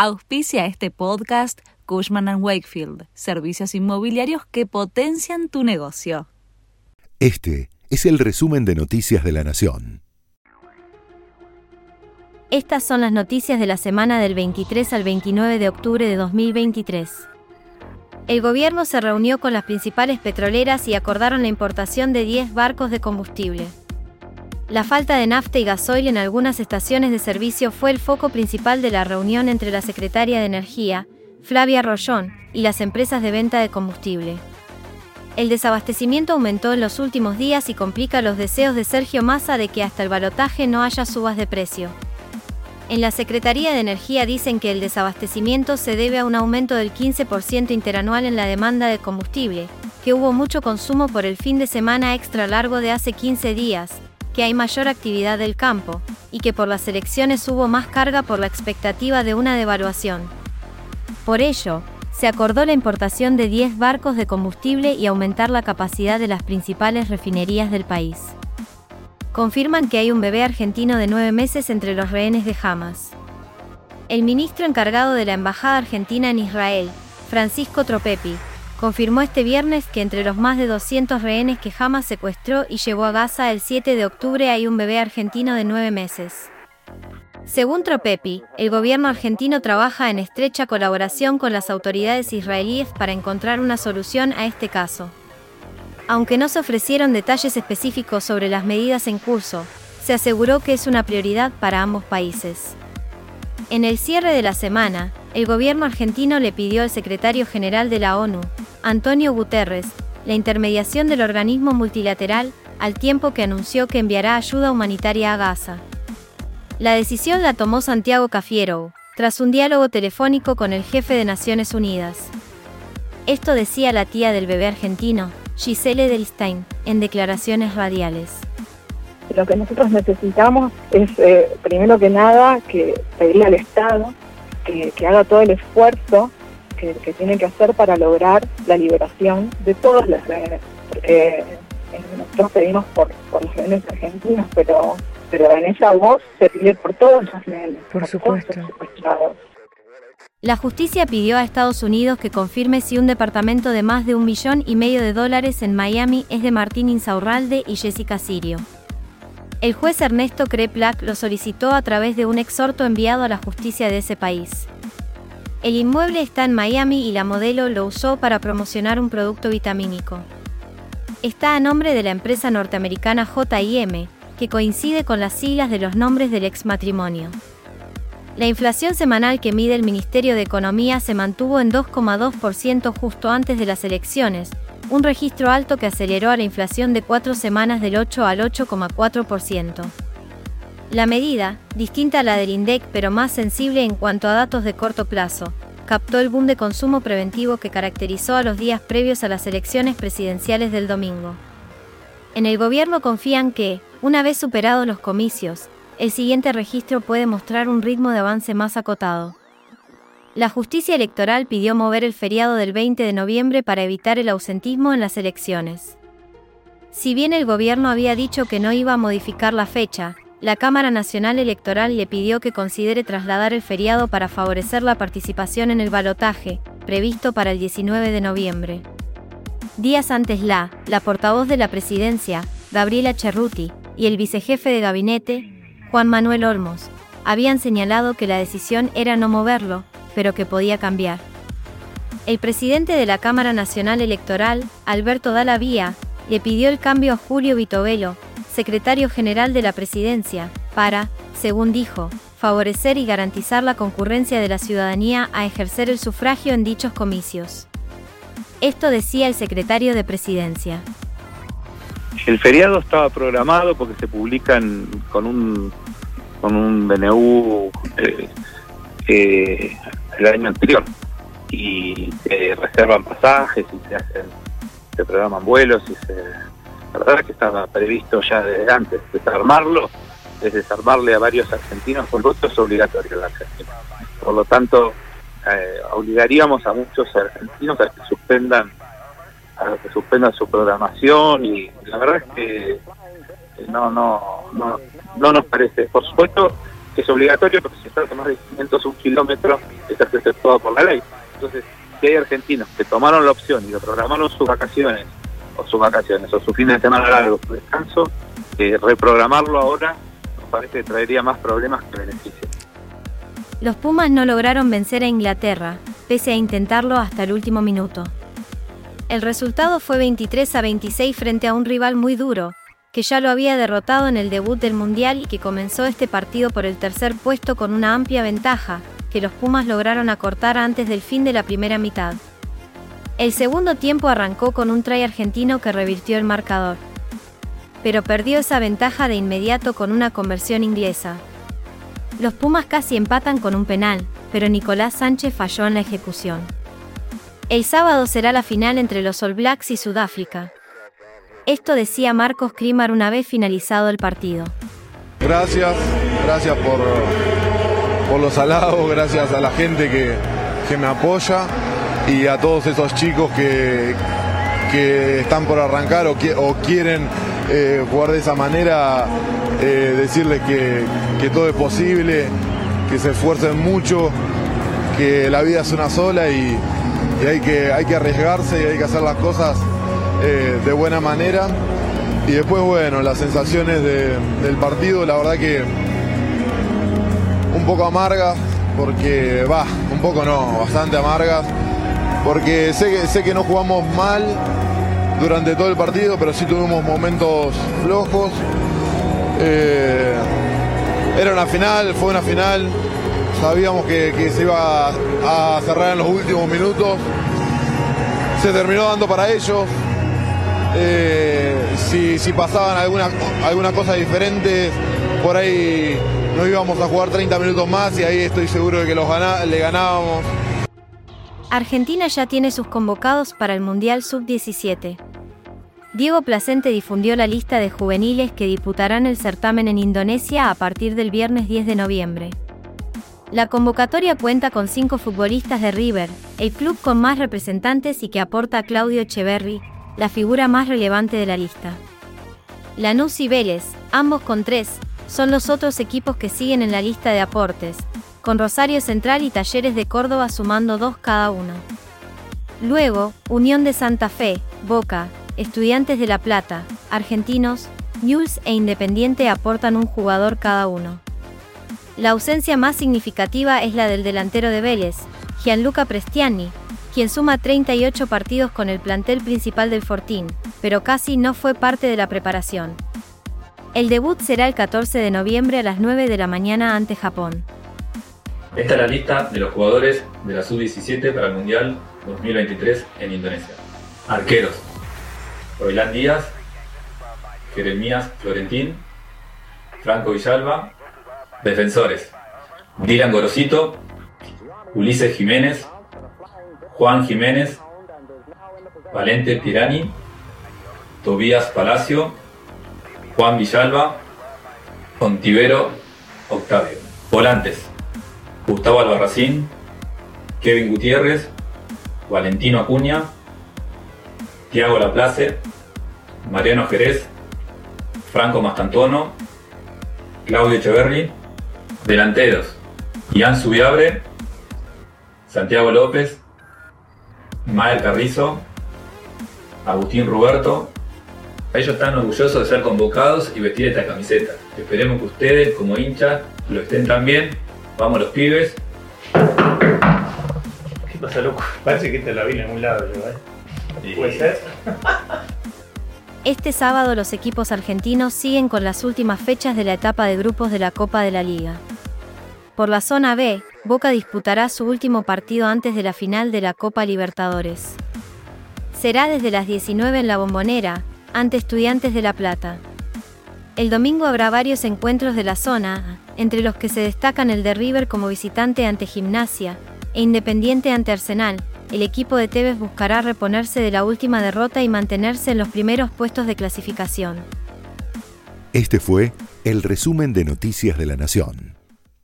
Auspicia este podcast Cushman ⁇ Wakefield, servicios inmobiliarios que potencian tu negocio. Este es el resumen de Noticias de la Nación. Estas son las noticias de la semana del 23 al 29 de octubre de 2023. El gobierno se reunió con las principales petroleras y acordaron la importación de 10 barcos de combustible. La falta de nafta y gasoil en algunas estaciones de servicio fue el foco principal de la reunión entre la secretaria de Energía, Flavia Rollón, y las empresas de venta de combustible. El desabastecimiento aumentó en los últimos días y complica los deseos de Sergio Massa de que hasta el balotaje no haya subas de precio. En la Secretaría de Energía dicen que el desabastecimiento se debe a un aumento del 15% interanual en la demanda de combustible, que hubo mucho consumo por el fin de semana extra largo de hace 15 días, que hay mayor actividad del campo, y que por las elecciones hubo más carga por la expectativa de una devaluación. Por ello, se acordó la importación de 10 barcos de combustible y aumentar la capacidad de las principales refinerías del país. Confirman que hay un bebé argentino de 9 meses entre los rehenes de Hamas. El ministro encargado de la Embajada Argentina en Israel, Francisco Tropepi, confirmó este viernes que entre los más de 200 rehenes que Hamas secuestró y llevó a Gaza el 7 de octubre hay un bebé argentino de 9 meses. Según Tropepi, el gobierno argentino trabaja en estrecha colaboración con las autoridades israelíes para encontrar una solución a este caso. Aunque no se ofrecieron detalles específicos sobre las medidas en curso, se aseguró que es una prioridad para ambos países. En el cierre de la semana, el gobierno argentino le pidió al secretario general de la ONU, Antonio Guterres, la intermediación del organismo multilateral, al tiempo que anunció que enviará ayuda humanitaria a Gaza. La decisión la tomó Santiago Cafiero, tras un diálogo telefónico con el jefe de Naciones Unidas. Esto decía la tía del bebé argentino, Giselle Delstein, en declaraciones radiales. Lo que nosotros necesitamos es, eh, primero que nada, que pedirle al Estado que, haga todo el esfuerzo que, tiene que hacer para lograr la liberación de todos los rehenes. Porque eh, nosotros pedimos por, los rehenes argentinos, pero, pero en esa voz se pide por todos los rehenes. Por, supuesto. La justicia pidió a Estados Unidos que confirme si un departamento de más de un millón y medio de dólares en Miami es de Martín Insaurralde y Jessica Sirio. El juez Ernesto Kreplak lo solicitó a través de un exhorto enviado a la justicia de ese país. El inmueble está en Miami y la modelo lo usó para promocionar un producto vitamínico. Está a nombre de la empresa norteamericana JM, que coincide con las siglas de los nombres del ex matrimonio. La inflación semanal que mide el Ministerio de Economía se mantuvo en 2,2% justo antes de las elecciones, un registro alto que aceleró a la inflación de cuatro semanas del 8 al 8,4%. La medida, distinta a la del INDEC pero más sensible en cuanto a datos de corto plazo, captó el boom de consumo preventivo que caracterizó a los días previos a las elecciones presidenciales del domingo. En el gobierno confían que, una vez superados los comicios, el siguiente registro puede mostrar un ritmo de avance más acotado. La justicia electoral pidió mover el feriado del 20 de noviembre para evitar el ausentismo en las elecciones. Si bien el gobierno había dicho que no iba a modificar la fecha, la Cámara Nacional Electoral le pidió que considere trasladar el feriado para favorecer la participación en el balotaje, previsto para el 19 de noviembre. Días antes la, la portavoz de la presidencia, Gabriela Cerruti, y el vicejefe de gabinete, Juan Manuel Olmos, habían señalado que la decisión era no moverlo, pero que podía cambiar. El presidente de la Cámara Nacional Electoral, Alberto Dalavía, le pidió el cambio a Julio Vitovelo, secretario general de la presidencia, para, según dijo, favorecer y garantizar la concurrencia de la ciudadanía a ejercer el sufragio en dichos comicios. Esto decía el secretario de presidencia. El feriado estaba programado porque se publican con un con un BNU eh, eh, el año anterior y se reservan pasajes y se hacen se programan vuelos y se la verdad que estaba previsto ya desde antes desarmarlo es desarmarle a varios argentinos con voto es obligatorio la por lo tanto eh, obligaríamos a muchos argentinos a que suspendan a que suspendan su programación y la verdad es que no no no no nos parece por supuesto es obligatorio porque si estás a más de 501 kilómetros estás exceptuado por la ley. Entonces, si hay argentinos que tomaron la opción y lo programaron sus vacaciones, o sus vacaciones, o su fin de semana largo, su descanso, reprogramarlo ahora nos parece que traería más problemas que beneficios. Los Pumas no lograron vencer a Inglaterra, pese a intentarlo hasta el último minuto. El resultado fue 23 a 26 frente a un rival muy duro, que ya lo había derrotado en el debut del Mundial y que comenzó este partido por el tercer puesto con una amplia ventaja, que los Pumas lograron acortar antes del fin de la primera mitad. El segundo tiempo arrancó con un try argentino que revirtió el marcador. Pero perdió esa ventaja de inmediato con una conversión inglesa. Los Pumas casi empatan con un penal, pero Nicolás Sánchez falló en la ejecución. El sábado será la final entre los All Blacks y Sudáfrica. Esto decía Marcos Krimar una vez finalizado el partido. Gracias, gracias por, por los halagos, gracias a la gente que, que me apoya y a todos esos chicos que, que están por arrancar o, o quieren eh, jugar de esa manera, eh, decirles que, que todo es posible, que se esfuercen mucho, que la vida es una sola y, y hay, que, hay que arriesgarse y hay que hacer las cosas eh, de buena manera. Y después, bueno, las sensaciones de, del partido, la verdad que un poco amargas, porque va, un poco no, bastante amargas porque sé que, sé que no jugamos mal durante todo el partido, pero sí tuvimos momentos flojos. Eh, era una final, fue una final, sabíamos que, se iba a, cerrar en los últimos minutos, se terminó dando para ellos. Eh, si, pasaban alguna, alguna cosa diferente, por ahí no íbamos a jugar 30 minutos más y ahí estoy seguro de que los le ganábamos. Argentina ya tiene sus convocados para el Mundial Sub-17. Diego Placente difundió la lista de juveniles que disputarán el certamen en Indonesia a partir del viernes 10 de noviembre. La convocatoria cuenta con cinco futbolistas de River, el club con más representantes y que aporta a Claudio Echeverri, la figura más relevante de la lista. Lanús y Vélez, ambos con tres, son los otros equipos que siguen en la lista de aportes, con Rosario Central y Talleres de Córdoba sumando dos cada uno. Luego, Unión de Santa Fe, Boca, Estudiantes de La Plata, Argentinos, News e Independiente aportan un jugador cada uno. La ausencia más significativa es la del delantero de Vélez, Gianluca Prestiani, quien suma 38 partidos con el plantel principal del Fortín, pero casi no fue parte de la preparación. El debut será el 14 de noviembre a las 9 de la mañana ante Japón. Esta es la lista de los jugadores de la Sub-17 para el Mundial 2023 en Indonesia. Arqueros. Roilán Díaz, Jeremías Florentín, Franco Villalba. Defensores. Dylan Gorosito, Ulises Jiménez, Juan Jiménez, Valente Tirani, Tobías Palacio, Juan Villalba, Contivero Octavio. Volantes. Gustavo Albarracín, Kevin Gutiérrez, Valentino Acuña, Tiago Laplace, Mariano Jerez, Franco Mastantuono, Claudio Echeverri, delanteros, Ian Subiabre, Santiago López, Mael Carrizo, Agustín Ruberto. Ellos están orgullosos de ser convocados y vestir esta camiseta. Esperemos que ustedes, como hinchas, lo estén también Vamos los pibes. ¿Qué pasa, loco? Parece que te la vi en algún lado, ¿eh? ¿Puede ser? Este sábado los equipos argentinos siguen con las últimas fechas de la etapa de grupos de la Copa de la Liga. Por la zona B, Boca disputará su último partido antes de la final de la Copa Libertadores. Será desde las 19 en la Bombonera, ante Estudiantes de La Plata. El domingo habrá varios encuentros de la zona, entre los que se destacan el de River como visitante ante Gimnasia e Independiente ante Arsenal. El equipo de Tevez buscará reponerse de la última derrota y mantenerse en los primeros puestos de clasificación. Este fue el resumen de Noticias de la Nación.